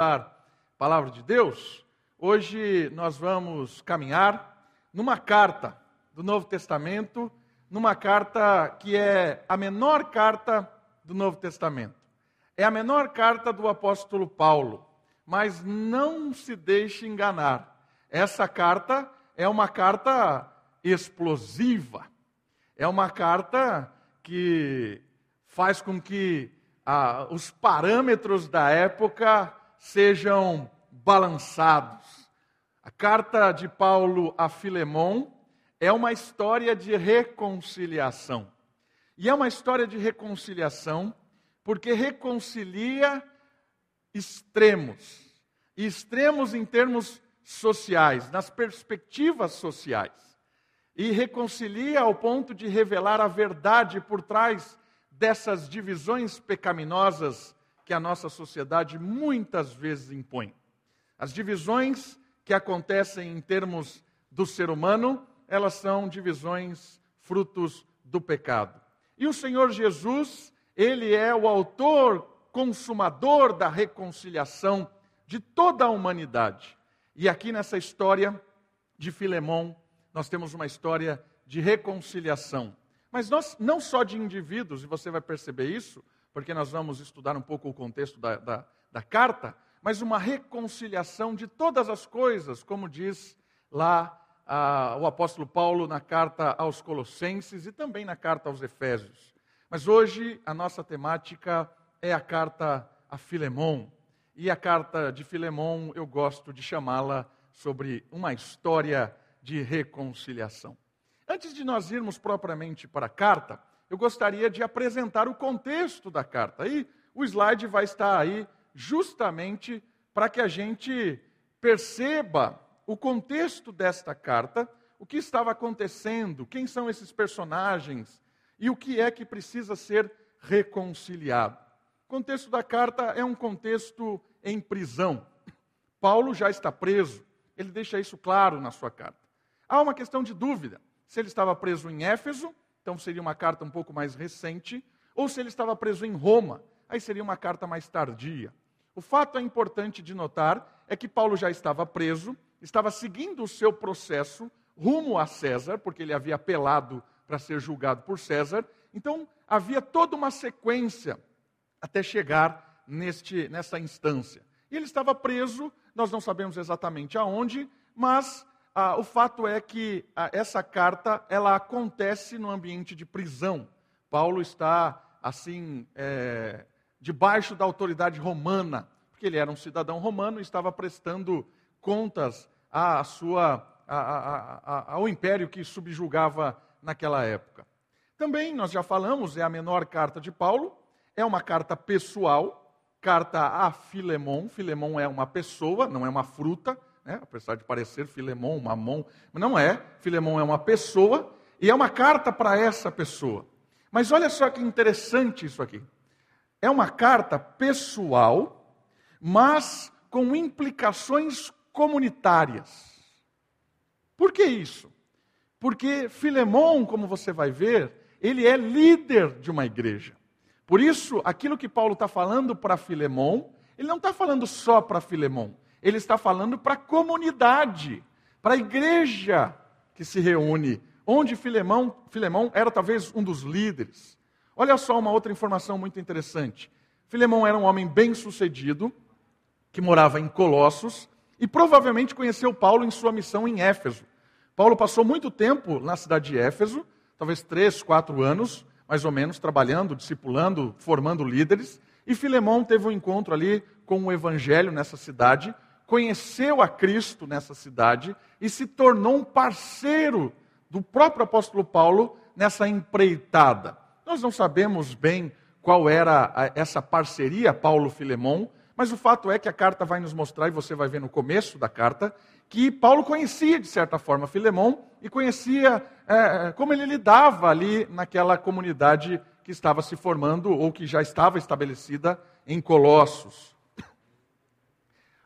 a palavra de Deus, hoje nós vamos caminhar numa carta do Novo Testamento, numa carta que é a menor carta do Novo Testamento. É a menor carta do apóstolo Paulo, mas não se deixe enganar. Essa carta é uma carta explosiva. É uma carta que faz com que ah, os parâmetros da época sejam balançados. A carta de Paulo a Filemão é uma história de reconciliação. E é uma história de reconciliação porque reconcilia extremos. E extremos em termos sociais, nas perspectivas sociais. E reconcilia ao ponto de revelar a verdade por trás dessas divisões pecaminosas que a nossa sociedade muitas vezes impõe. As divisões que acontecem em termos do ser humano, elas são divisões frutos do pecado. E o Senhor Jesus, ele é o autor consumador da reconciliação de toda a humanidade. E aqui nessa história de Filemão, nós temos uma história de reconciliação. Mas nós, não só de indivíduos, e você vai perceber isso, porque nós vamos estudar um pouco o contexto da, da, da carta, mas uma reconciliação de todas as coisas, como diz lá ah, o apóstolo Paulo na carta aos Colossenses e também na carta aos Efésios. Mas hoje a nossa temática é a carta a Filemão. E a carta de Filemão eu gosto de chamá-la sobre uma história de reconciliação. Antes de nós irmos propriamente para a carta, eu gostaria de apresentar o contexto da carta. Aí o slide vai estar aí justamente para que a gente perceba o contexto desta carta, o que estava acontecendo, quem são esses personagens e o que é que precisa ser reconciliado. O contexto da carta é um contexto em prisão. Paulo já está preso, ele deixa isso claro na sua carta. Há uma questão de dúvida se ele estava preso em Éfeso, então seria uma carta um pouco mais recente, ou se ele estava preso em Roma, aí seria uma carta mais tardia. O fato é importante de notar é que Paulo já estava preso, estava seguindo o seu processo rumo a César, porque ele havia apelado para ser julgado por César. Então, havia toda uma sequência até chegar neste, nessa instância. E ele estava preso, nós não sabemos exatamente aonde, mas ah, o fato é que ah, essa carta ela acontece no ambiente de prisão. Paulo está assim é, debaixo da autoridade romana, porque ele era um cidadão romano e estava prestando contas à sua, ao império que subjugava naquela época. Também nós já falamos é a menor carta de Paulo, é uma carta pessoal, carta a Filemon. Filemon é uma pessoa, não é uma fruta né? apesar de parecer Filemão, Mamon, não é. Filemão é uma pessoa e é uma carta para essa pessoa. Mas olha só que interessante isso aqui. É uma carta pessoal, mas com implicações comunitárias. Por que isso? Porque Filemão, como você vai ver, ele é líder de uma igreja. Por isso, aquilo que Paulo está falando para Filemão, ele não está falando só para Filemão, ele está falando para a comunidade, para a igreja que se reúne, onde Filemão, Filemão era talvez um dos líderes. Olha só uma outra informação muito interessante. Filemão era um homem bem-sucedido, que morava em Colossos, e provavelmente conheceu Paulo em sua missão em Éfeso. Paulo passou muito tempo na cidade de Éfeso, talvez três, quatro anos, mais ou menos, trabalhando, discipulando, formando líderes. E Filemão teve um encontro ali com o evangelho nessa cidade, conheceu a Cristo nessa cidade e se tornou um parceiro do próprio apóstolo Paulo nessa empreitada. Nós não sabemos bem qual era essa parceria Paulo-Filemão, mas o fato é que a carta vai nos mostrar, e você vai ver no começo da carta, que Paulo conhecia, de certa forma, Filemão e conhecia é, como ele lidava ali naquela comunidade que estava se formando ou que já estava estabelecida em Colossos.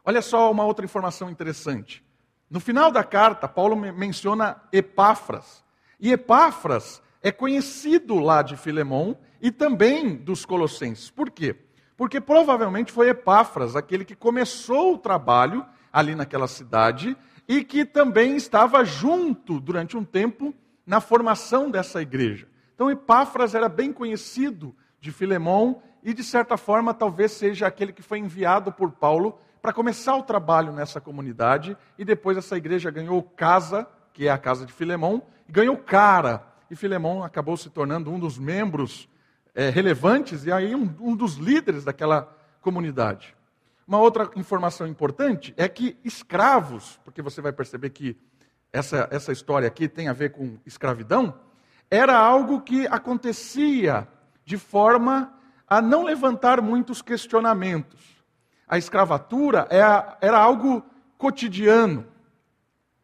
Olha só uma outra informação interessante. No final da carta, Paulo menciona Epáfras. E Epáfras é conhecido lá de Filemão e também dos Colossenses. Por quê? Porque provavelmente foi Epáfras, aquele que começou o trabalho ali naquela cidade e que também estava junto durante um tempo na formação dessa igreja. Então Epáfras era bem conhecido de Filemão e de certa forma talvez seja aquele que foi enviado por Paulo para começar o trabalho nessa comunidade e depois essa igreja ganhou casa, que é a casa de Filemão, e ganhou cara. E Filemão acabou se tornando um dos membros é, relevantes e aí um, um dos líderes daquela comunidade. Uma outra informação importante é que escravos, porque você vai perceber que essa, essa história aqui tem a ver com escravidão, era algo que acontecia de forma a não levantar muitos questionamentos. A escravatura era, é era algo cotidiano.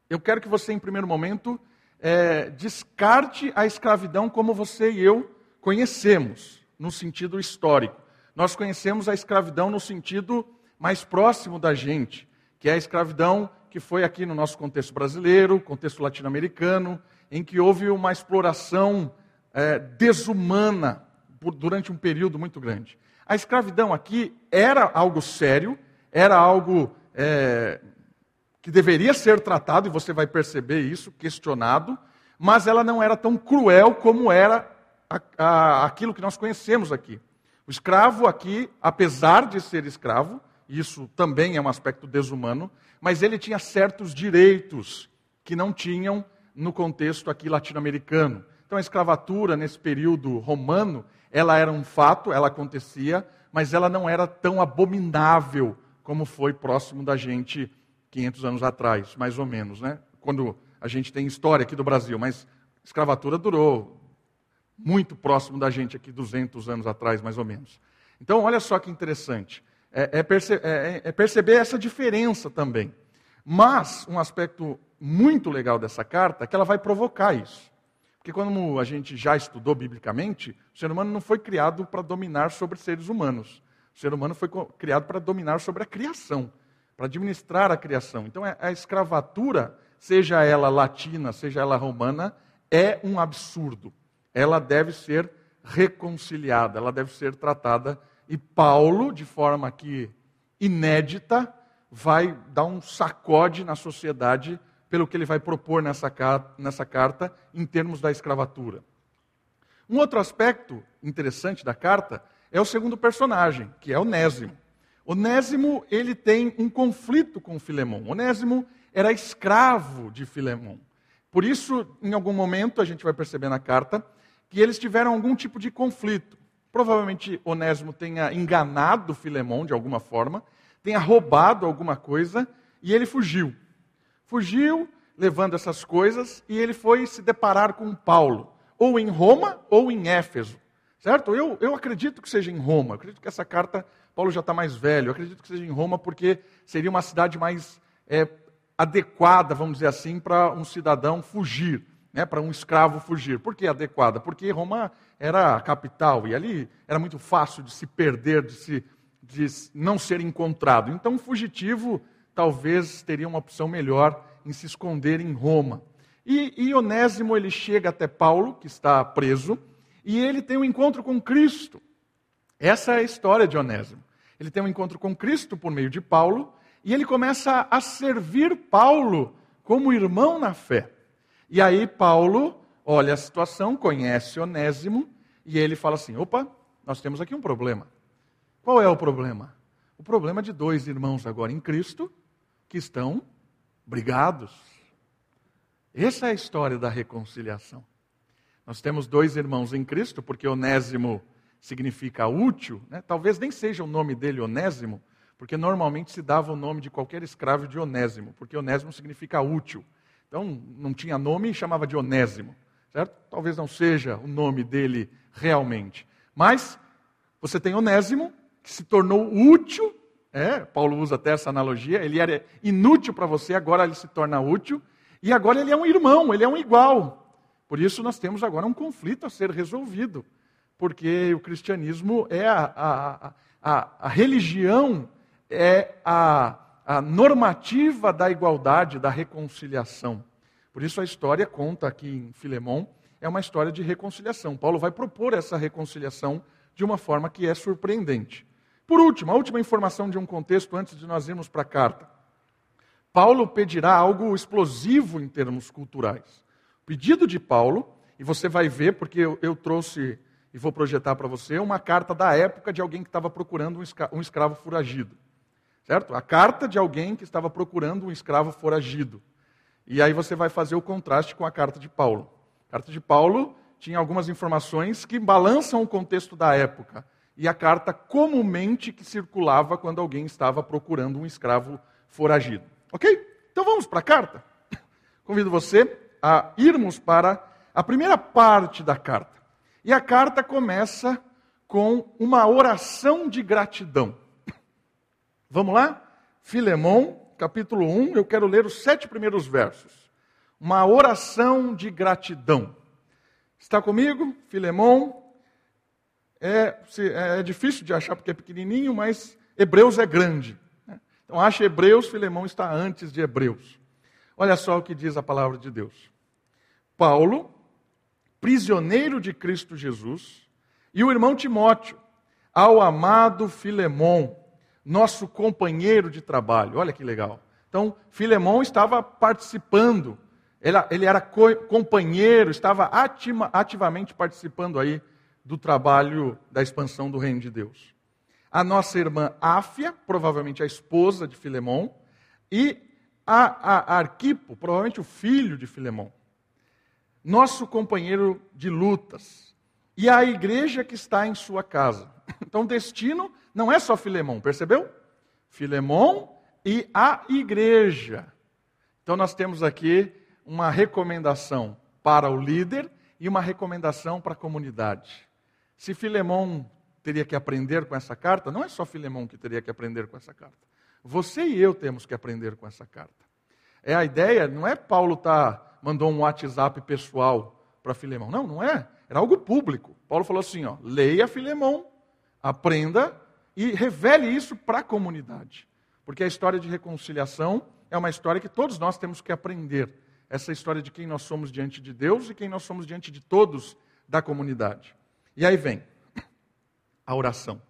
Eu quero que você, em primeiro momento, é, descarte a escravidão como você e eu conhecemos, no sentido histórico. Nós conhecemos a escravidão no sentido mais próximo da gente, que é a escravidão que foi aqui no nosso contexto brasileiro, contexto latino-americano, em que houve uma exploração é, desumana por, durante um período muito grande. A escravidão aqui era algo sério, era algo é, que deveria ser tratado, e você vai perceber isso, questionado, mas ela não era tão cruel como era a, a, aquilo que nós conhecemos aqui. O escravo aqui, apesar de ser escravo, isso também é um aspecto desumano, mas ele tinha certos direitos que não tinham no contexto aqui latino-americano. Então a escravatura nesse período romano, ela era um fato, ela acontecia, mas ela não era tão abominável como foi próximo da gente 500 anos atrás, mais ou menos, né? Quando a gente tem história aqui do Brasil, mas escravatura durou muito próximo da gente aqui 200 anos atrás, mais ou menos. Então, olha só que interessante. É, é, perce é, é, é perceber essa diferença também. Mas, um aspecto muito legal dessa carta é que ela vai provocar isso. Porque quando a gente já estudou biblicamente, o ser humano não foi criado para dominar sobre seres humanos. O ser humano foi criado para dominar sobre a criação, para administrar a criação. Então, é, a escravatura, seja ela latina, seja ela romana, é um absurdo. Ela deve ser reconciliada, ela deve ser tratada e Paulo, de forma que inédita, vai dar um sacode na sociedade pelo que ele vai propor nessa, nessa carta em termos da escravatura. Um outro aspecto interessante da carta é o segundo personagem, que é Onésimo. Onésimo, ele tem um conflito com Filemão. Onésimo era escravo de Filemão. Por isso, em algum momento, a gente vai perceber na carta que eles tiveram algum tipo de conflito. Provavelmente Onésimo tenha enganado Filemão de alguma forma, tenha roubado alguma coisa e ele fugiu. Fugiu levando essas coisas e ele foi se deparar com Paulo, ou em Roma ou em Éfeso. Certo? Eu, eu acredito que seja em Roma. Eu acredito que essa carta, Paulo já está mais velho. Eu acredito que seja em Roma porque seria uma cidade mais é, adequada, vamos dizer assim, para um cidadão fugir né, para um escravo fugir. Por que adequada? Porque Roma era a capital e ali era muito fácil de se perder, de, se, de não ser encontrado. Então, um fugitivo talvez teria uma opção melhor em se esconder em Roma. E, e Onésimo ele chega até Paulo, que está preso, e ele tem um encontro com Cristo. Essa é a história de Onésimo. Ele tem um encontro com Cristo por meio de Paulo, e ele começa a servir Paulo como irmão na fé. E aí Paulo olha a situação, conhece Onésimo, e ele fala assim: opa, nós temos aqui um problema. Qual é o problema? O problema de dois irmãos agora em Cristo que estão brigados. Essa é a história da reconciliação. Nós temos dois irmãos em Cristo, porque Onésimo significa útil, né? talvez nem seja o nome dele Onésimo, porque normalmente se dava o nome de qualquer escravo de Onésimo, porque Onésimo significa útil. Então, não tinha nome e chamava de Onésimo, certo? Talvez não seja o nome dele realmente. Mas você tem Onésimo, que se tornou útil, é, Paulo usa até essa analogia, ele era inútil para você, agora ele se torna útil, e agora ele é um irmão, ele é um igual. Por isso nós temos agora um conflito a ser resolvido, porque o cristianismo é a, a, a, a religião, é a a normativa da igualdade, da reconciliação. Por isso a história conta aqui em Filemão, é uma história de reconciliação. Paulo vai propor essa reconciliação de uma forma que é surpreendente. Por último, a última informação de um contexto antes de nós irmos para a carta. Paulo pedirá algo explosivo em termos culturais. O pedido de Paulo, e você vai ver, porque eu, eu trouxe e vou projetar para você, uma carta da época de alguém que estava procurando um escravo foragido. Certo? A carta de alguém que estava procurando um escravo foragido. E aí você vai fazer o contraste com a carta de Paulo. A carta de Paulo tinha algumas informações que balançam o contexto da época. E a carta comumente que circulava quando alguém estava procurando um escravo foragido. Ok? Então vamos para a carta. Convido você a irmos para a primeira parte da carta. E a carta começa com uma oração de gratidão. Vamos lá? Filemão, capítulo 1, eu quero ler os sete primeiros versos. Uma oração de gratidão. Está comigo? Filemão. É, é difícil de achar porque é pequenininho, mas Hebreus é grande. Né? Então, acha Hebreus, Filemão está antes de Hebreus. Olha só o que diz a palavra de Deus. Paulo, prisioneiro de Cristo Jesus, e o irmão Timóteo, ao amado Filemão, nosso companheiro de trabalho. Olha que legal. Então, Filemão estava participando ele era companheiro, estava ativamente participando aí do trabalho da expansão do reino de Deus. A nossa irmã Áfia, provavelmente a esposa de Filemão, e a, a Arquipo, provavelmente o filho de Filemão. Nosso companheiro de lutas. E a igreja que está em sua casa. Então, destino não é só Filemão, percebeu? Filemão e a igreja. Então, nós temos aqui uma recomendação para o líder e uma recomendação para a comunidade. Se Filemão teria que aprender com essa carta, não é só Filemão que teria que aprender com essa carta. Você e eu temos que aprender com essa carta. É a ideia, não é Paulo tá mandou um WhatsApp pessoal para Filemão. Não, não é. Era algo público. Paulo falou assim, ó, leia Filemão, aprenda e revele isso para a comunidade. Porque a história de reconciliação é uma história que todos nós temos que aprender essa história de quem nós somos diante de Deus e quem nós somos diante de todos da comunidade. E aí vem a oração.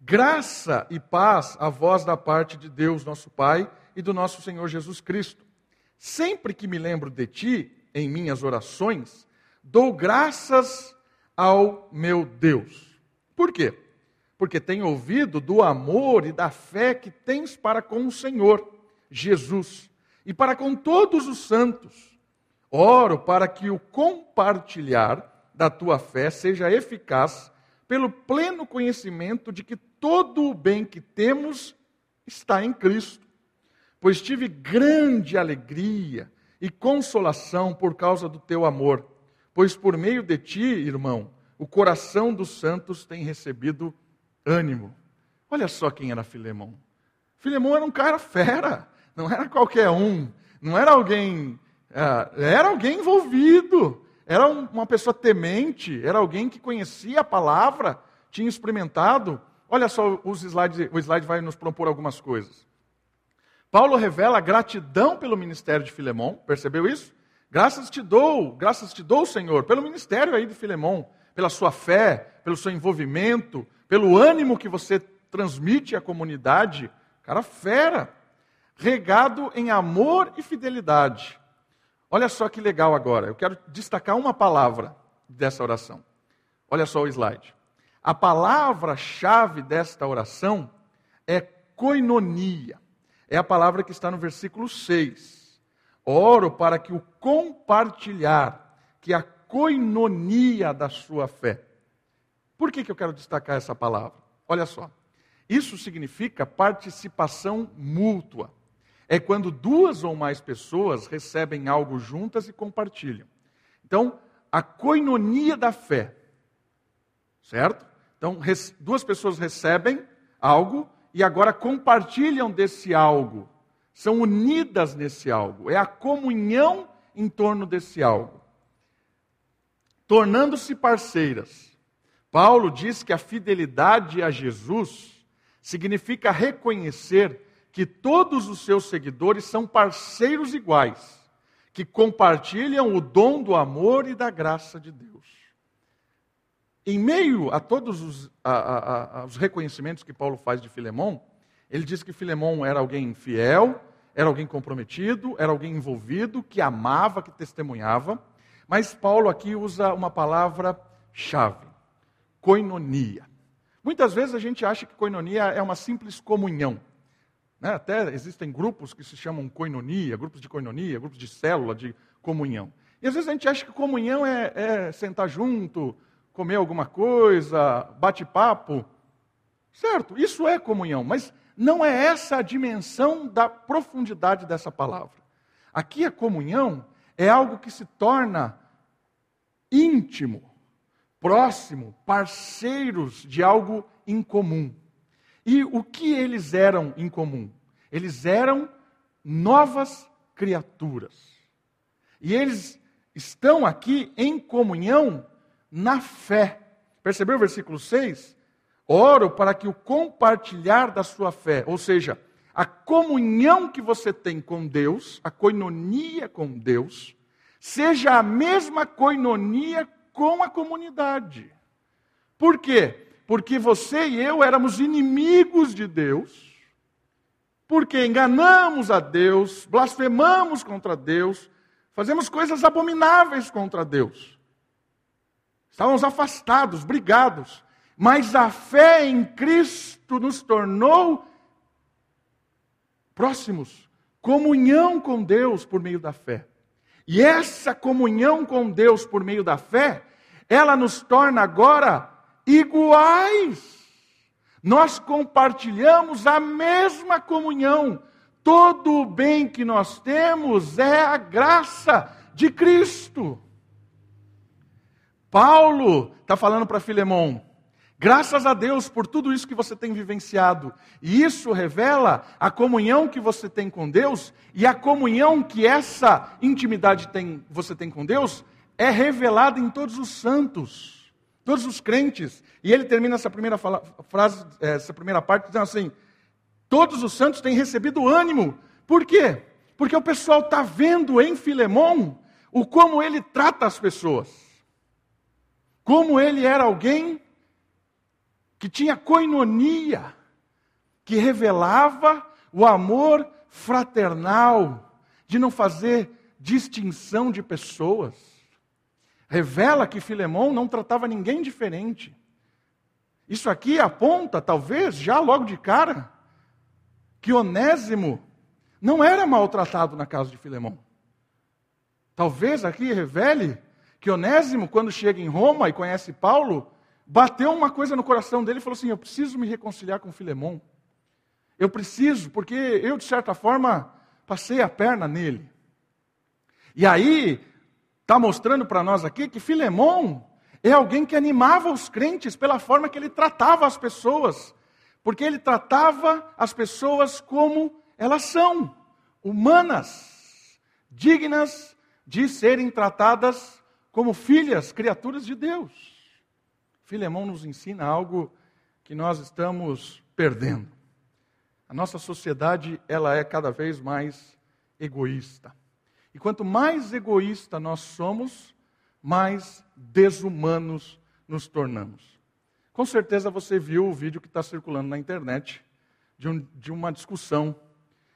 Graça e paz a vós da parte de Deus, nosso Pai, e do nosso Senhor Jesus Cristo. Sempre que me lembro de ti, em minhas orações, dou graças ao meu Deus. Por quê? Porque tenho ouvido do amor e da fé que tens para com o Senhor Jesus e para com todos os santos. Oro para que o compartilhar da tua fé seja eficaz pelo pleno conhecimento de que todo o bem que temos está em Cristo. Pois tive grande alegria e consolação por causa do teu amor, pois por meio de ti, irmão, o coração dos santos tem recebido ânimo. Olha só quem era Filemão. Filemão era um cara fera não era qualquer um, não era alguém, é, era alguém envolvido, era uma pessoa temente, era alguém que conhecia a palavra, tinha experimentado. Olha só, os slides, o slide vai nos propor algumas coisas. Paulo revela gratidão pelo ministério de Filemão, percebeu isso? Graças te dou, graças te dou, Senhor, pelo ministério aí de Filemão, pela sua fé, pelo seu envolvimento, pelo ânimo que você transmite à comunidade. Cara, fera regado em amor e fidelidade. Olha só que legal agora. Eu quero destacar uma palavra dessa oração. Olha só o slide. A palavra-chave desta oração é koinonia. É a palavra que está no versículo 6. Oro para que o compartilhar, que a koinonia da sua fé. Por que, que eu quero destacar essa palavra? Olha só. Isso significa participação mútua é quando duas ou mais pessoas recebem algo juntas e compartilham. Então, a coinonia da fé, certo? Então, duas pessoas recebem algo e agora compartilham desse algo, são unidas nesse algo, é a comunhão em torno desse algo, tornando-se parceiras. Paulo diz que a fidelidade a Jesus significa reconhecer que todos os seus seguidores são parceiros iguais, que compartilham o dom do amor e da graça de Deus. em meio a todos os, a, a, a, os reconhecimentos que Paulo faz de Filemão, ele diz que Filemão era alguém fiel, era alguém comprometido, era alguém envolvido, que amava, que testemunhava. Mas Paulo aqui usa uma palavra-chave: coinonia. Muitas vezes a gente acha que coinonia é uma simples comunhão. Né? Até existem grupos que se chamam coinonia, grupos de coinonia, grupos de célula de comunhão. E às vezes a gente acha que comunhão é, é sentar junto, comer alguma coisa, bate-papo. Certo, isso é comunhão, mas não é essa a dimensão da profundidade dessa palavra. Aqui a comunhão é algo que se torna íntimo, próximo, parceiros de algo em comum. E o que eles eram em comum? Eles eram novas criaturas. E eles estão aqui em comunhão na fé. Percebeu o versículo 6? Oro para que o compartilhar da sua fé, ou seja, a comunhão que você tem com Deus, a coinonia com Deus, seja a mesma coinonia com a comunidade. Por quê? Porque você e eu éramos inimigos de Deus, porque enganamos a Deus, blasfemamos contra Deus, fazemos coisas abomináveis contra Deus. Estávamos afastados, brigados mas a fé em Cristo nos tornou próximos, comunhão com Deus por meio da fé. E essa comunhão com Deus por meio da fé, ela nos torna agora iguais. Nós compartilhamos a mesma comunhão. Todo o bem que nós temos é a graça de Cristo. Paulo está falando para Filemão: Graças a Deus por tudo isso que você tem vivenciado. E isso revela a comunhão que você tem com Deus e a comunhão que essa intimidade tem, você tem com Deus é revelada em todos os santos, todos os crentes. E ele termina essa primeira fala, frase, eh, essa primeira parte dizendo assim: todos os santos têm recebido ânimo. Por quê? Porque o pessoal está vendo em Filemão o como ele trata as pessoas. Como ele era alguém que tinha coinonia, que revelava o amor fraternal, de não fazer distinção de pessoas. Revela que Filemão não tratava ninguém diferente. Isso aqui aponta, talvez, já logo de cara, que Onésimo não era maltratado na casa de Filemão. Talvez aqui revele que Onésimo, quando chega em Roma e conhece Paulo, bateu uma coisa no coração dele e falou assim: Eu preciso me reconciliar com Filemão. Eu preciso, porque eu, de certa forma, passei a perna nele. E aí, está mostrando para nós aqui que Filemão é alguém que animava os crentes pela forma que ele tratava as pessoas. Porque ele tratava as pessoas como elas são, humanas, dignas de serem tratadas como filhas, criaturas de Deus. Filemão nos ensina algo que nós estamos perdendo. A nossa sociedade, ela é cada vez mais egoísta. E quanto mais egoísta nós somos, mais desumanos nos tornamos. Com certeza você viu o vídeo que está circulando na internet de, um, de uma discussão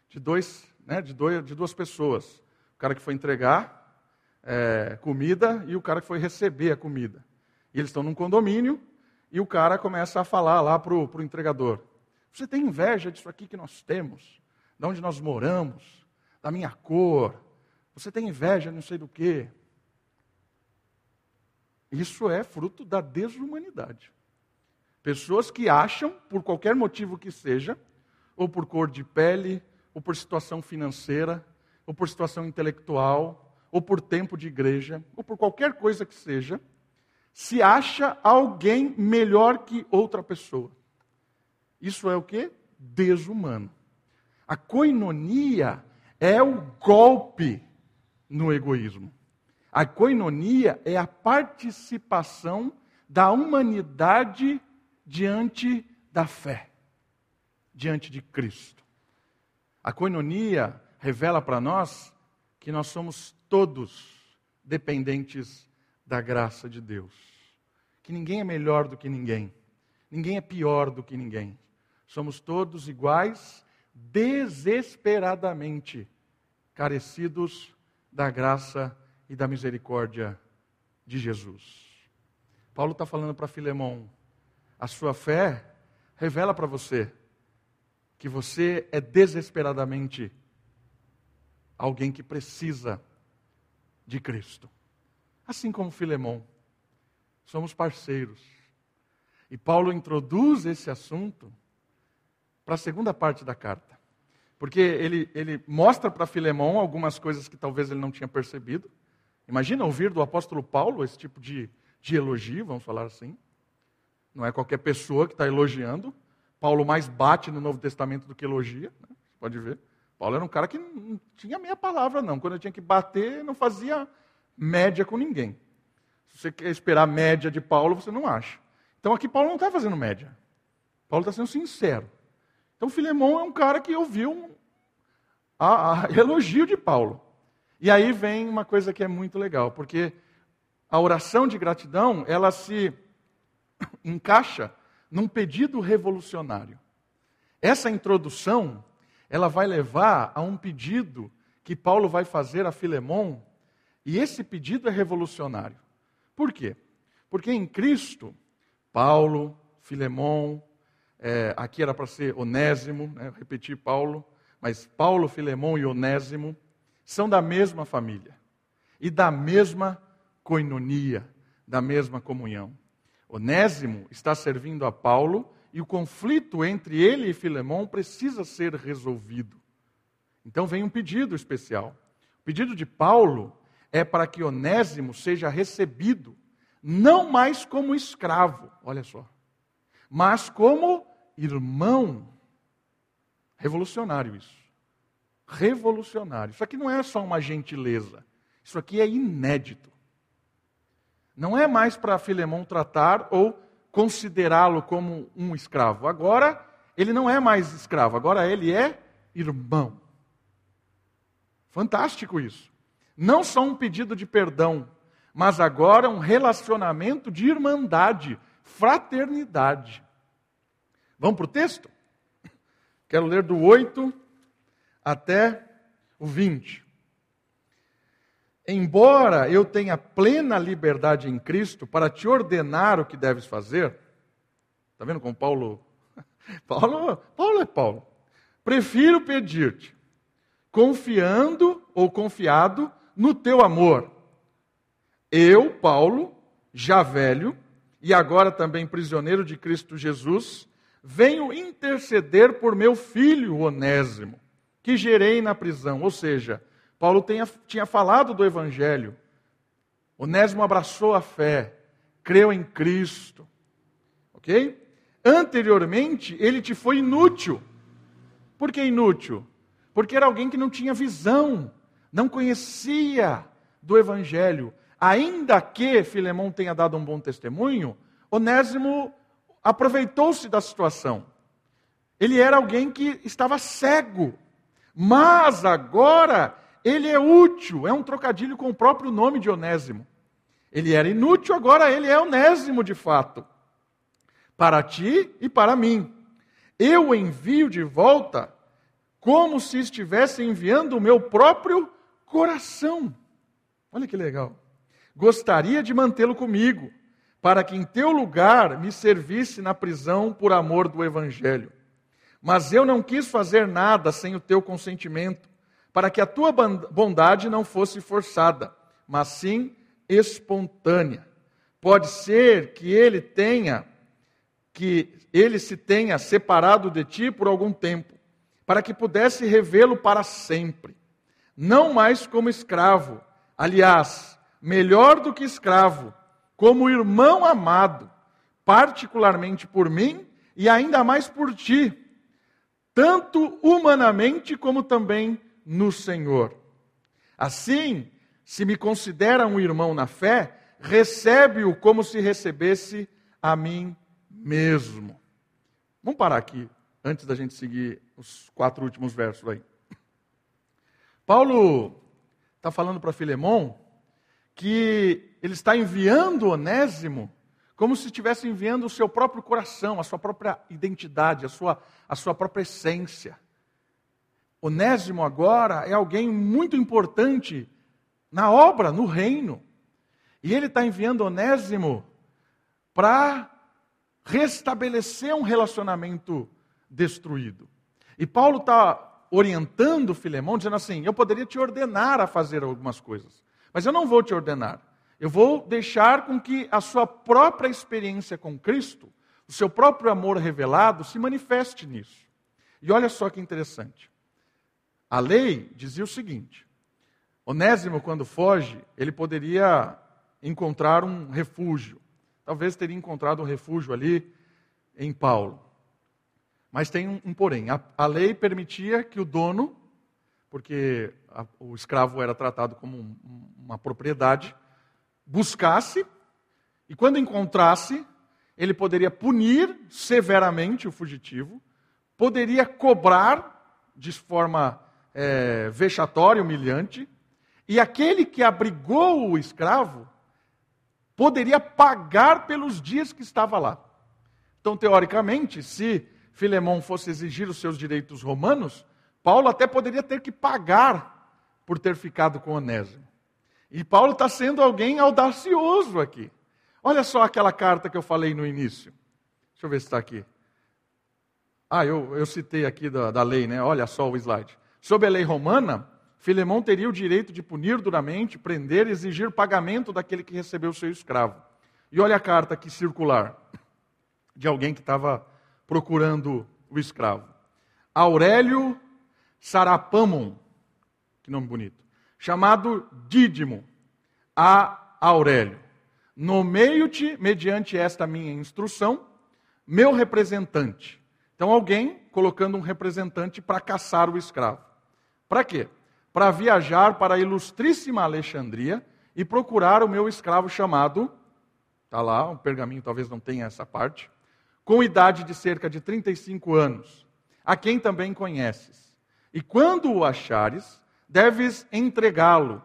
de, dois, né, de, dois, de duas pessoas. O cara que foi entregar é, comida e o cara que foi receber a comida. E eles estão num condomínio e o cara começa a falar lá para o entregador: Você tem inveja disso aqui que nós temos, de onde nós moramos, da minha cor? Você tem inveja não sei do quê? Isso é fruto da desumanidade. Pessoas que acham, por qualquer motivo que seja, ou por cor de pele, ou por situação financeira, ou por situação intelectual, ou por tempo de igreja, ou por qualquer coisa que seja, se acha alguém melhor que outra pessoa. Isso é o que? Desumano. A coinonia é o golpe no egoísmo. A coinonia é a participação da humanidade diante da fé, diante de Cristo. A coinonia revela para nós que nós somos todos dependentes da graça de Deus. que ninguém é melhor do que ninguém, ninguém é pior do que ninguém. Somos todos iguais, desesperadamente carecidos da graça e da misericórdia de Jesus. Paulo está falando para Filemão: a sua fé revela para você que você é desesperadamente alguém que precisa de Cristo. Assim como Filemão, somos parceiros. E Paulo introduz esse assunto para a segunda parte da carta. Porque ele, ele mostra para Filemão algumas coisas que talvez ele não tinha percebido. Imagina ouvir do apóstolo Paulo esse tipo de, de elogio, vamos falar assim. Não é qualquer pessoa que está elogiando. Paulo mais bate no Novo Testamento do que elogia. Né? Pode ver. Paulo era um cara que não tinha meia palavra, não. Quando ele tinha que bater, não fazia média com ninguém. Se você quer esperar média de Paulo, você não acha. Então aqui Paulo não está fazendo média. Paulo está sendo sincero. Então Filemão é um cara que ouviu a, a, elogio de Paulo. E aí vem uma coisa que é muito legal, porque a oração de gratidão, ela se encaixa num pedido revolucionário. Essa introdução ela vai levar a um pedido que Paulo vai fazer a Filemão, e esse pedido é revolucionário. Por quê? Porque em Cristo, Paulo, Filemão, é, aqui era para ser Onésimo, né, repetir Paulo, mas Paulo, Filemão e Onésimo são da mesma família e da mesma coinonia, da mesma comunhão. Onésimo está servindo a Paulo e o conflito entre ele e Filemão precisa ser resolvido. Então vem um pedido especial. O pedido de Paulo é para que Onésimo seja recebido não mais como escravo, olha só, mas como irmão. Revolucionário isso. Revolucionário. Isso aqui não é só uma gentileza. Isso aqui é inédito. Não é mais para Filemão tratar ou considerá-lo como um escravo. Agora, ele não é mais escravo, agora ele é irmão. Fantástico isso. Não só um pedido de perdão, mas agora um relacionamento de irmandade, fraternidade. Vamos para o texto? Quero ler do 8 até o 20. Embora eu tenha plena liberdade em Cristo para te ordenar o que deves fazer, está vendo como Paulo. Paulo, Paulo é Paulo. Prefiro pedir-te, confiando ou confiado no teu amor. Eu, Paulo, já velho e agora também prisioneiro de Cristo Jesus, venho interceder por meu filho Onésimo, que gerei na prisão, ou seja, Paulo tenha, tinha falado do Evangelho. Onésimo abraçou a fé, creu em Cristo. Ok? Anteriormente, ele te foi inútil. Por que inútil? Porque era alguém que não tinha visão, não conhecia do Evangelho. Ainda que Filemão tenha dado um bom testemunho, Onésimo aproveitou-se da situação. Ele era alguém que estava cego, mas agora ele é útil, é um trocadilho com o próprio nome de Onésimo. Ele era inútil, agora ele é Onésimo de fato. Para ti e para mim. Eu envio de volta como se estivesse enviando o meu próprio coração. Olha que legal. Gostaria de mantê-lo comigo, para que em teu lugar me servisse na prisão por amor do Evangelho. Mas eu não quis fazer nada sem o teu consentimento para que a tua bondade não fosse forçada, mas sim espontânea. Pode ser que ele tenha que ele se tenha separado de ti por algum tempo, para que pudesse revê-lo para sempre, não mais como escravo, aliás, melhor do que escravo, como irmão amado, particularmente por mim e ainda mais por ti, tanto humanamente como também no Senhor. Assim, se me considera um irmão na fé, recebe-o como se recebesse a mim mesmo. Vamos parar aqui, antes da gente seguir os quatro últimos versos aí. Paulo está falando para Filemão que ele está enviando Onésimo como se estivesse enviando o seu próprio coração, a sua própria identidade, a sua, a sua própria essência. Onésimo agora é alguém muito importante na obra, no reino. E ele está enviando Onésimo para restabelecer um relacionamento destruído. E Paulo está orientando Filemão, dizendo assim: Eu poderia te ordenar a fazer algumas coisas, mas eu não vou te ordenar. Eu vou deixar com que a sua própria experiência com Cristo, o seu próprio amor revelado, se manifeste nisso. E olha só que interessante. A lei dizia o seguinte: Onésimo, quando foge, ele poderia encontrar um refúgio. Talvez teria encontrado um refúgio ali em Paulo. Mas tem um, um porém. A, a, lei permitia que o dono, porque a, o escravo era tratado como um, uma propriedade, buscasse e quando encontrasse, ele poderia punir severamente o fugitivo, poderia cobrar de forma é, vexatória, humilhante, e aquele que abrigou o escravo poderia pagar pelos dias que estava lá. Então, teoricamente, se Filemão fosse exigir os seus direitos romanos, Paulo até poderia ter que pagar por ter ficado com Onésimo. E Paulo está sendo alguém audacioso aqui. Olha só aquela carta que eu falei no início. Deixa eu ver se está aqui. Ah, eu, eu citei aqui da, da lei, né? Olha só o slide. Sob a lei romana, Filemão teria o direito de punir duramente, prender e exigir pagamento daquele que recebeu seu escravo. E olha a carta aqui circular de alguém que estava procurando o escravo. Aurélio Sarapamon, que nome bonito, chamado Dídimo, a Aurélio. Nomeio-te, mediante esta minha instrução, meu representante. Então, alguém colocando um representante para caçar o escravo. Para quê? para viajar para a ilustríssima Alexandria e procurar o meu escravo chamado, está lá, um pergaminho talvez não tenha essa parte, com idade de cerca de 35 anos, a quem também conheces. E quando o achares, deves entregá-lo,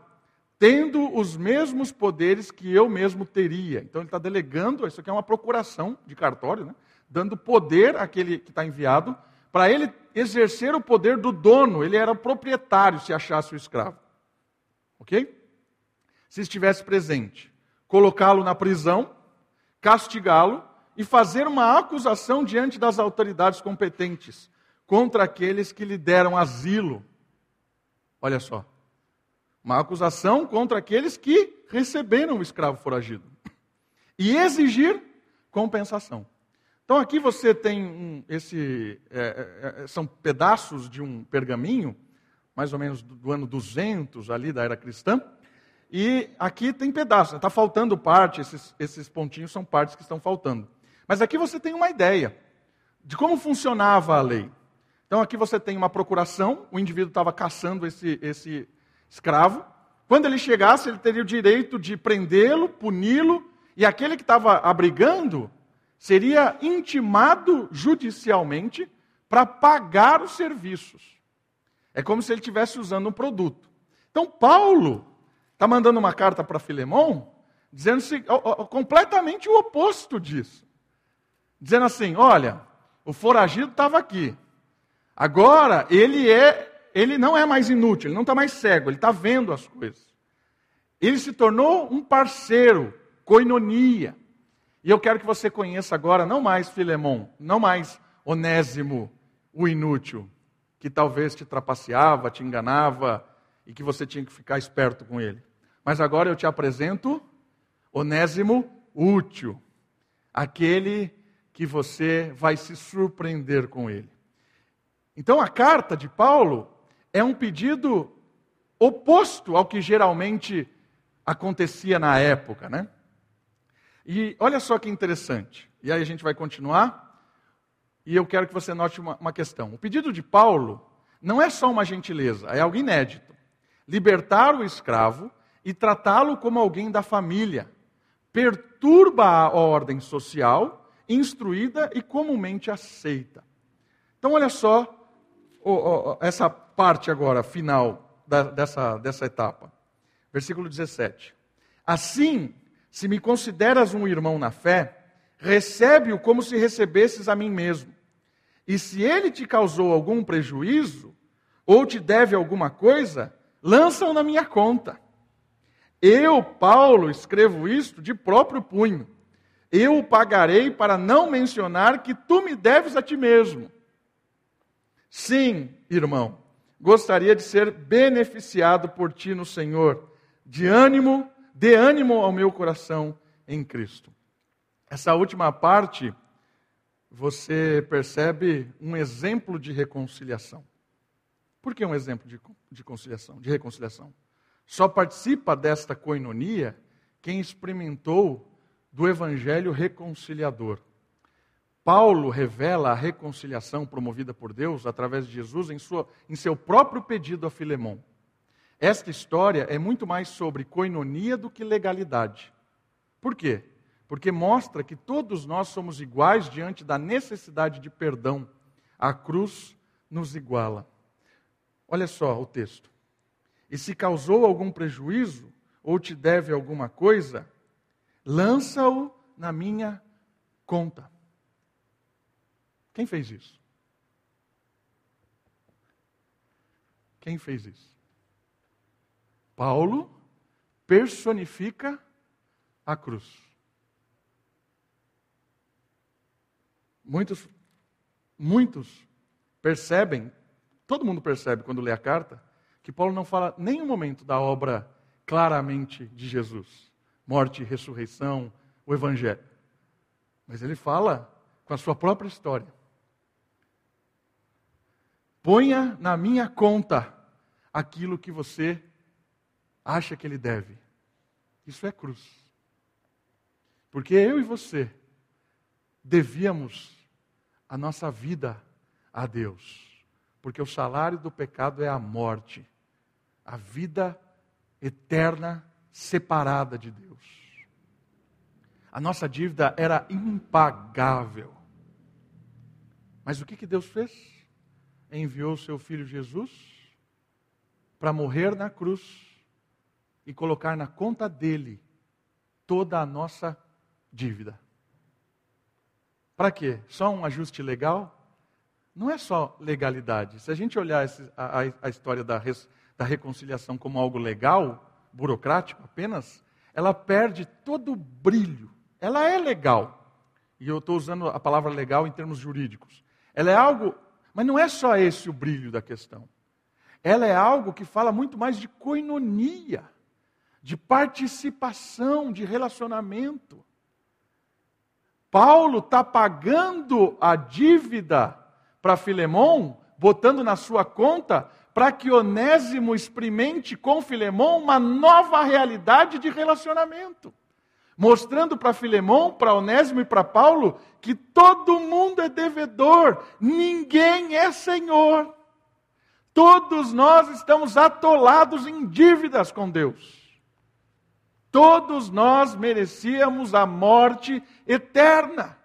tendo os mesmos poderes que eu mesmo teria. Então ele está delegando, isso aqui é uma procuração de cartório, né? dando poder àquele que está enviado para ele exercer o poder do dono, ele era proprietário se achasse o escravo. Ok? Se estivesse presente, colocá-lo na prisão, castigá-lo e fazer uma acusação diante das autoridades competentes contra aqueles que lhe deram asilo. Olha só. Uma acusação contra aqueles que receberam o escravo foragido. E exigir compensação. Então aqui você tem um, esse, é, é, é, são pedaços de um pergaminho, mais ou menos do, do, ano 200 ali da era cristã, e aqui tem pedaços, está faltando parte, esses, esses pontinhos são partes que estão faltando. Mas aqui você tem uma ideia de como funcionava a lei. Então aqui você tem uma procuração, o indivíduo estava caçando esse, esse escravo, quando ele chegasse ele teria o direito de prendê-lo, puni-lo, e aquele que estava abrigando seria intimado judicialmente para pagar os serviços. É como se ele estivesse usando um produto. Então, Paulo está mandando uma carta para Filemão, dizendo completamente o oposto disso. Dizendo assim: olha, o foragido estava aqui. Agora ele é, ele não é mais inútil, ele não está mais cego, ele está vendo as coisas. Ele se tornou um parceiro, coinonia. E eu quero que você conheça agora não mais Filemão, não mais Onésimo, o inútil, que talvez te trapaceava, te enganava e que você tinha que ficar esperto com ele. Mas agora eu te apresento Onésimo útil, aquele que você vai se surpreender com ele. Então a carta de Paulo é um pedido oposto ao que geralmente acontecia na época, né? E olha só que interessante. E aí a gente vai continuar. E eu quero que você note uma, uma questão. O pedido de Paulo não é só uma gentileza, é algo inédito. Libertar o escravo e tratá-lo como alguém da família. Perturba a ordem social, instruída e comumente aceita. Então, olha só essa parte agora, final dessa, dessa etapa. Versículo 17. Assim, se me consideras um irmão na fé, recebe-o como se recebesses a mim mesmo. E se ele te causou algum prejuízo, ou te deve alguma coisa, lança-o na minha conta. Eu, Paulo, escrevo isto de próprio punho. Eu o pagarei para não mencionar que tu me deves a ti mesmo. Sim, irmão, gostaria de ser beneficiado por ti no Senhor. De ânimo, dê ânimo ao meu coração em Cristo. Essa última parte, você percebe um exemplo de reconciliação. Por que um exemplo de, de conciliação, de reconciliação? Só participa desta coinonia quem experimentou do evangelho reconciliador. Paulo revela a reconciliação promovida por Deus através de Jesus em, sua, em seu próprio pedido a Filemão. Esta história é muito mais sobre coinonia do que legalidade. Por quê? Porque mostra que todos nós somos iguais diante da necessidade de perdão. A cruz nos iguala. Olha só o texto. E se causou algum prejuízo, ou te deve alguma coisa, lança-o na minha conta. Quem fez isso? Quem fez isso? Paulo personifica a cruz. Muitos, muitos percebem, todo mundo percebe quando lê a carta, que Paulo não fala nem um momento da obra claramente de Jesus morte, ressurreição, o Evangelho. Mas ele fala com a sua própria história. Ponha na minha conta aquilo que você acha que ele deve. Isso é cruz. Porque eu e você devíamos a nossa vida a Deus. Porque o salário do pecado é a morte, a vida eterna separada de Deus. A nossa dívida era impagável. Mas o que, que Deus fez? Enviou seu filho Jesus para morrer na cruz e colocar na conta dele toda a nossa dívida. Para quê? Só um ajuste legal? Não é só legalidade. Se a gente olhar esse, a, a, história da, res, da reconciliação como algo legal, burocrático apenas, ela perde todo o brilho. Ela é legal. E eu estou usando a palavra legal em termos jurídicos. Ela é algo mas não é só esse o brilho da questão. Ela é algo que fala muito mais de coinonia, de participação, de relacionamento. Paulo está pagando a dívida para Filemão, botando na sua conta, para que Onésimo experimente com Filemão uma nova realidade de relacionamento mostrando para Filemão, para Onésimo e para Paulo que todo mundo é devedor, ninguém é senhor. Todos nós estamos atolados em dívidas com Deus. Todos nós merecíamos a morte eterna.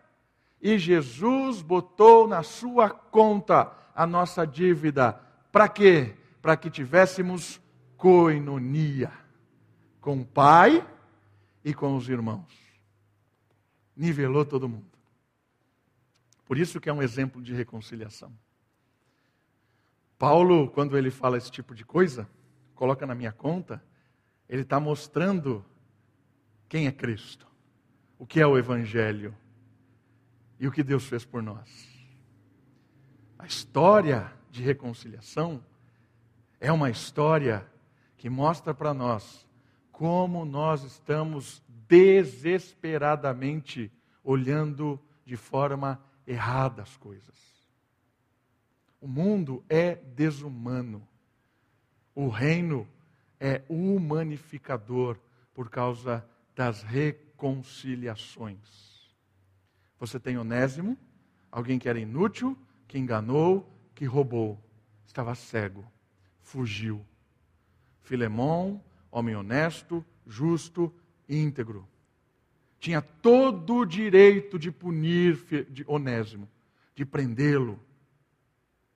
E Jesus botou na sua conta a nossa dívida. Para quê? Para que tivéssemos coinonia com o Pai e com os irmãos. Nivelou todo mundo. Por isso que é um exemplo de reconciliação. Paulo, quando ele fala esse tipo de coisa, coloca na minha conta, ele está mostrando quem é Cristo, o que é o Evangelho e o que Deus fez por nós. A história de reconciliação é uma história que mostra para nós como nós estamos desesperadamente olhando de forma errada as coisas. O mundo é desumano. O reino é humanificador por causa das reconciliações. Você tem Onésimo, alguém que era inútil, que enganou, que roubou, estava cego, fugiu. Filemão, homem honesto, justo, íntegro. Tinha todo o direito de punir de Onésimo, de prendê-lo,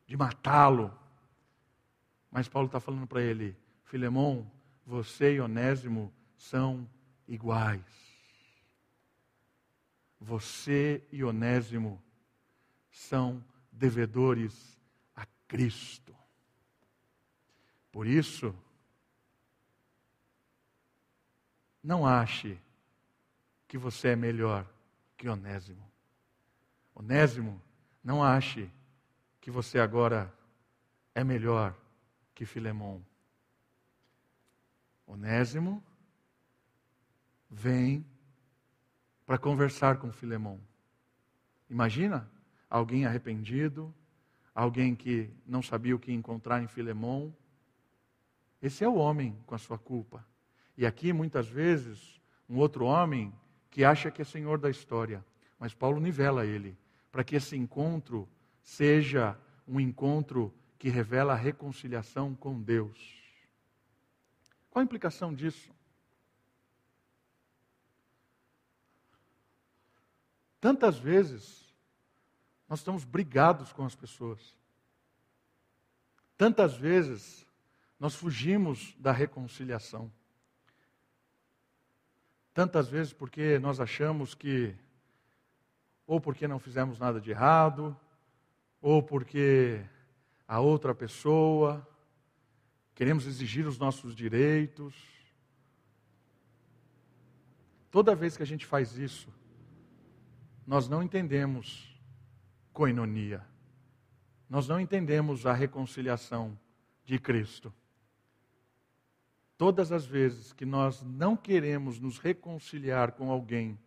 de matá-lo. Mas Paulo está falando para ele: Filemão, você e Onésimo são iguais. você e Onésimo são devedores a Cristo. Por isso, não ache que você é melhor que Onésimo. Onésimo, não ache que você agora é melhor que Filemão. Onésimo vem para conversar com Filemão. Imagina alguém arrependido, alguém que não sabia o que encontrar em Filemão. Esse é o homem com a sua culpa. E aqui, muitas vezes, um outro homem que acha que é senhor da história. Mas Paulo nivela ele, para que esse encontro seja um encontro que revela a reconciliação com Deus. Qual a implicação disso? Tantas vezes nós estamos brigados com as pessoas. Tantas vezes nós fugimos da reconciliação. Tantas vezes porque nós achamos que, ou porque não fizemos nada de errado, ou porque a outra pessoa, queremos exigir os nossos direitos. Toda vez que a gente faz isso, nós não entendemos coinonia. Nós não entendemos a reconciliação de Cristo. Todas as vezes que nós não queremos nos reconciliar com alguém,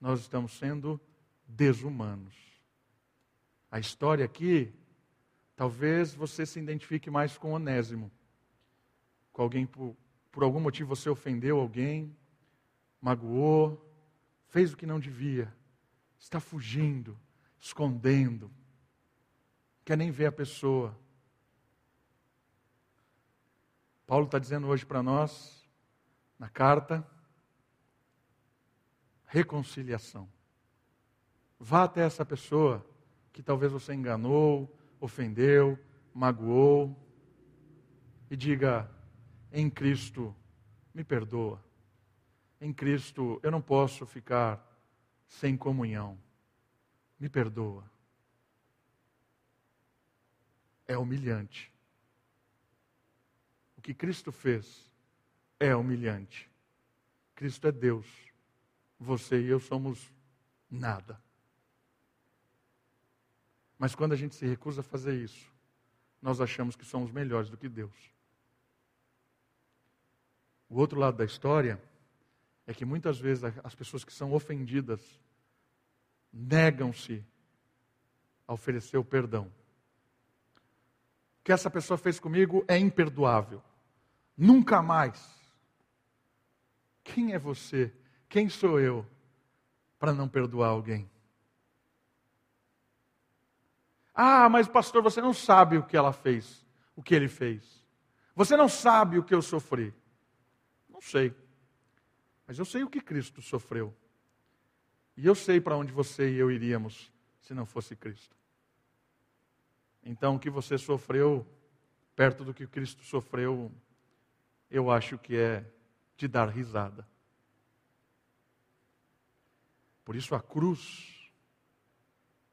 nós estamos sendo desumanos. A história aqui Talvez você se identifique mais com Onésimo. Com alguém, por, por algum motivo você ofendeu alguém, magoou, fez o que não devia, está fugindo, escondendo, quer nem ver a pessoa. Paulo está dizendo hoje para nós, na carta, reconciliação. Vá até essa pessoa que talvez você enganou, ofendeu, magoou, e diga: em Cristo, me perdoa. Em Cristo, eu não posso ficar sem comunhão. Me perdoa. É humilhante. O que Cristo fez é humilhante. Cristo é Deus. Você e eu somos nada. Mas quando a gente se recusa a fazer isso, nós achamos que somos melhores do que Deus. O outro lado da história é que muitas vezes as pessoas que são ofendidas negam-se a oferecer o perdão. O que essa pessoa fez comigo é imperdoável. Nunca mais. Quem é você? Quem sou eu para não perdoar alguém? Ah, mas pastor, você não sabe o que ela fez, o que ele fez. Você não sabe o que eu sofri. Não sei. Mas eu sei o que Cristo sofreu. E eu sei para onde você e eu iríamos se não fosse Cristo. Então, o que você sofreu, perto do que Cristo sofreu, eu acho que é de dar risada. Por isso, a cruz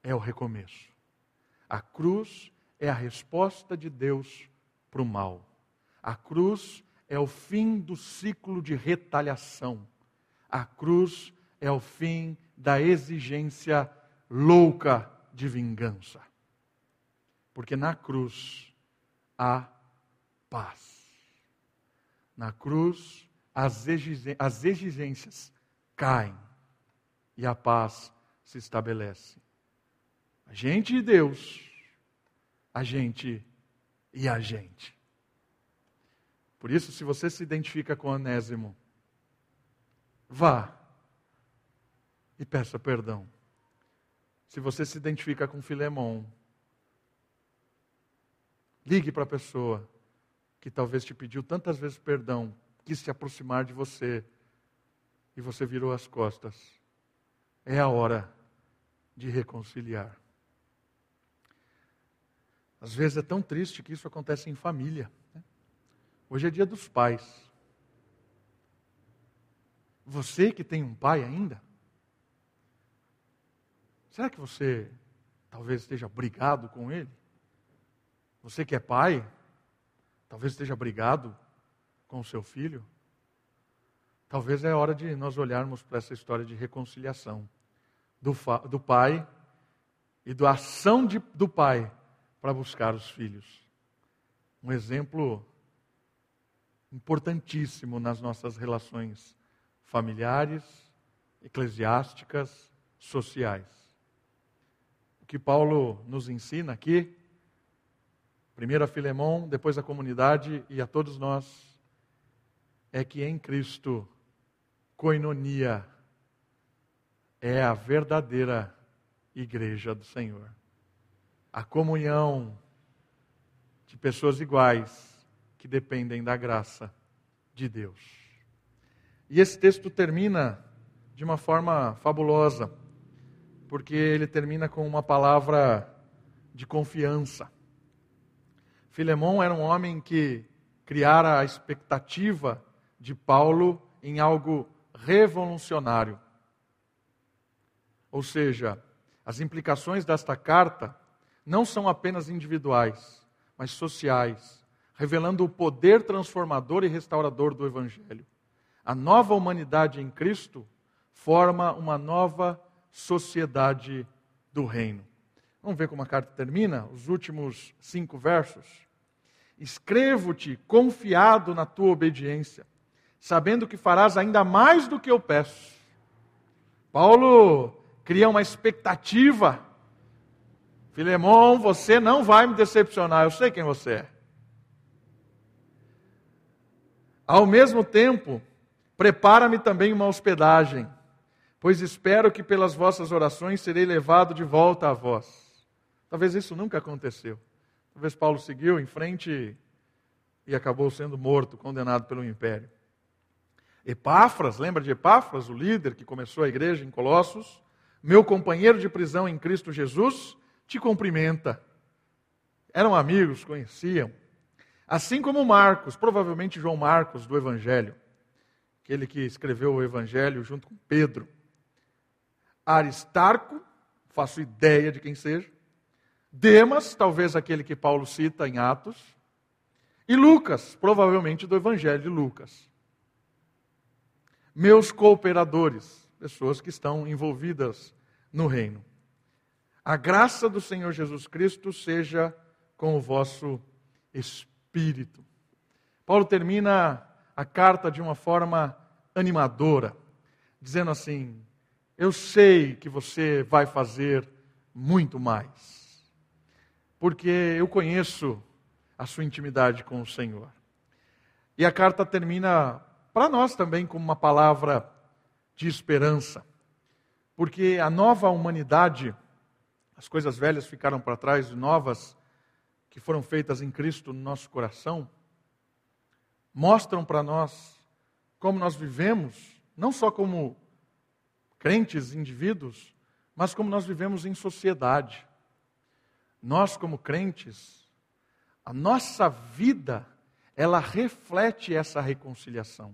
é o recomeço. A cruz é a resposta de Deus para o mal. A cruz é o fim do ciclo de retaliação. A cruz é o fim da exigência louca de vingança. Porque na cruz há paz. Na cruz as exigências caem e a paz se estabelece. A gente e Deus, a gente e a gente. Por isso, se você se identifica com Onésimo, vá e peça perdão. Se você se identifica com Filemão, ligue para a pessoa que talvez te pediu tantas vezes perdão, quis se aproximar de você e você virou as costas. É a hora de reconciliar. Às vezes é tão triste que isso acontece em família. Né? Hoje é dia dos pais. Você que tem um pai ainda, Será que você talvez esteja brigado com ele? Você que é pai, talvez esteja brigado com o seu filho? Talvez é hora de nós olharmos para essa história de reconciliação do, do pai e da ação de, do pai para buscar os filhos. Um exemplo importantíssimo nas nossas relações familiares, eclesiásticas, sociais. O que Paulo nos ensina aqui, primeiro a Filemão, depois a comunidade e a todos nós, é que em Cristo, coinonia é a verdadeira igreja do Senhor. A comunhão de pessoas iguais que dependem da graça de Deus. E esse texto termina de uma forma fabulosa, porque ele termina com uma palavra de confiança. Filemão era um homem que criara a expectativa de Paulo em algo revolucionário. Ou seja, as implicações desta carta não são apenas individuais, mas sociais, revelando o poder transformador e restaurador do Evangelho. A nova humanidade em Cristo forma uma nova sociedade do reino. Vamos ver como a carta termina? Os últimos cinco versos. Escrevo-te confiado na tua obediência, sabendo que farás ainda mais do que eu peço. Paulo cria uma expectativa. Filemão, você não vai me decepcionar, eu sei quem você é. Ao mesmo tempo, prepara-me também uma hospedagem, pois espero que pelas vossas orações serei levado de volta a vós. Talvez isso nunca aconteceu. Talvez Paulo seguiu em frente e acabou sendo morto, condenado pelo império. Epáfras, lembra de Epáfras, o líder que começou a igreja em Colossos? meu companheiro de prisão em Cristo Jesus, te cumprimenta. Eram amigos, conheciam. Assim como Marcos, provavelmente João Marcos do Evangelho, aquele que escreveu o Evangelho junto com Pedro. Aristarco, faço ideia de quem seja. Demas, talvez aquele que Paulo cita em Atos. E Lucas, provavelmente do Evangelho de Lucas. Meus cooperadores, pessoas que estão envolvidas no reino. A graça do Senhor Jesus Cristo seja com o vosso espírito. Paulo termina a carta de uma forma animadora, dizendo assim: Eu sei que você vai fazer muito mais, porque eu conheço a sua intimidade com o Senhor. E a carta termina para nós também com uma palavra de esperança. Porque a nova humanidade, as coisas velhas ficaram para trás novas que foram feitas em Cristo no nosso coração, mostram para nós como nós vivemos, não só como crentes, indivíduos, mas como nós vivemos em sociedade. Nós, como crentes, a nossa vida, ela reflete essa reconciliação.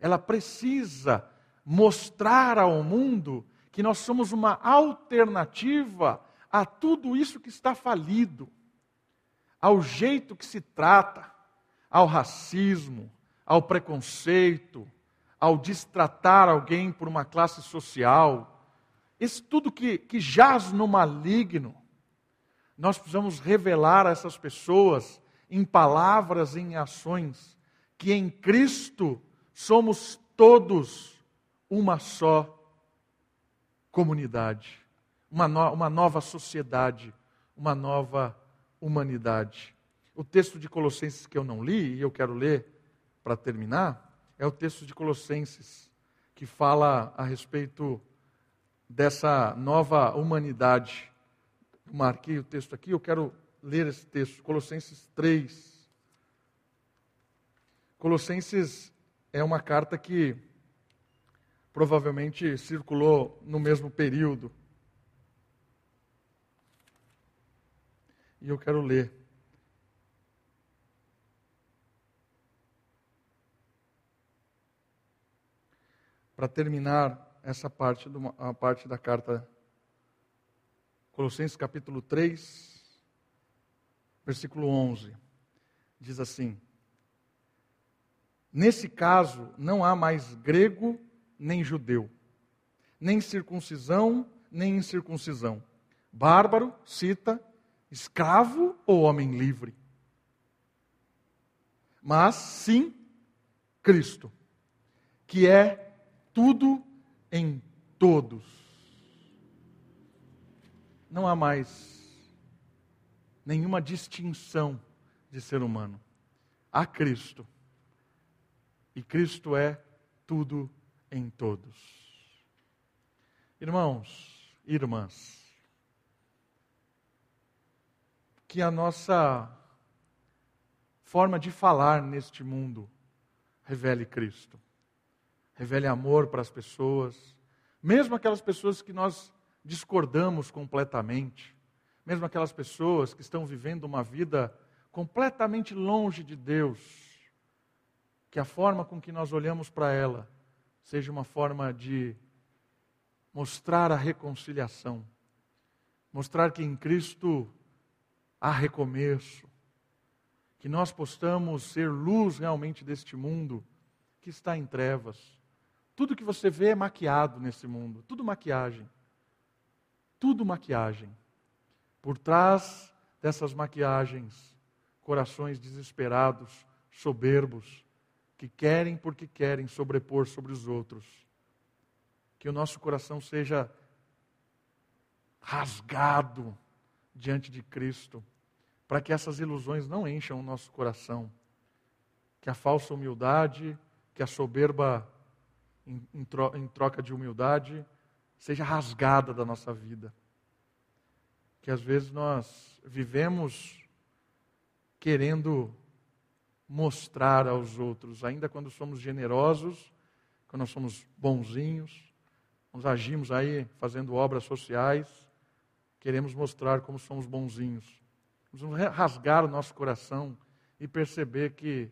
Ela precisa mostrar ao mundo que nós somos uma alternativa a tudo isso que está falido, ao jeito que se trata, ao racismo, ao preconceito, ao destratar alguém por uma classe social, esse tudo que, que jaz no maligno, nós precisamos revelar a essas pessoas em palavras, em ações, que em Cristo somos todos uma só comunidade, uma, no, uma nova sociedade, uma nova humanidade. O texto de Colossenses que eu não li, e eu quero ler para terminar, é o texto de Colossenses, que fala a respeito dessa nova humanidade. Marquei o texto aqui, eu quero ler esse texto, Colossenses 3. Colossenses é uma carta que provavelmente circulou no mesmo período. E eu quero ler. Para terminar essa parte, do, a parte da carta Colossenses capítulo 3, versículo 11. Diz assim: Nesse caso, não há mais grego nem judeu, nem circuncisão nem incircuncisão, bárbaro, cita, escravo ou homem livre. Mas sim Cristo, que é tudo em todos. Não há mais nenhuma distinção de ser humano. Há Cristo. E Cristo é tudo em todos. Irmãos, irmãs, que a nossa forma de falar neste mundo revele Cristo, revele amor para as pessoas, mesmo aquelas pessoas que nós discordamos completamente, mesmo aquelas pessoas que estão vivendo uma vida completamente longe de Deus, que a forma com que nós olhamos para ela seja uma forma de mostrar a reconciliação, mostrar que em Cristo há recomeço, que nós possamos ser luz realmente deste mundo que está em trevas tudo que você vê é maquiado nesse mundo, tudo maquiagem. Tudo maquiagem. Por trás dessas maquiagens, corações desesperados, soberbos, que querem porque querem sobrepor sobre os outros. Que o nosso coração seja rasgado diante de Cristo, para que essas ilusões não encham o nosso coração. Que a falsa humildade, que a soberba em, em, tro, em troca de humildade, seja rasgada da nossa vida. Que às vezes nós vivemos querendo mostrar aos outros, ainda quando somos generosos, quando nós somos bonzinhos, nós agimos aí fazendo obras sociais, queremos mostrar como somos bonzinhos. Vamos rasgar o nosso coração e perceber que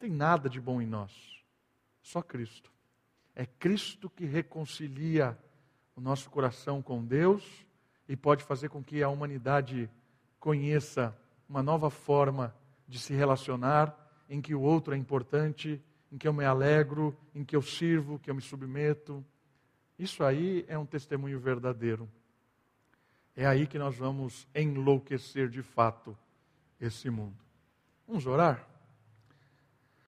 tem nada de bom em nós. Só Cristo. É Cristo que reconcilia o nosso coração com Deus e pode fazer com que a humanidade conheça uma nova forma de se relacionar, em que o outro é importante, em que eu me alegro, em que eu sirvo, que eu me submeto. Isso aí é um testemunho verdadeiro. É aí que nós vamos enlouquecer de fato esse mundo. Vamos orar?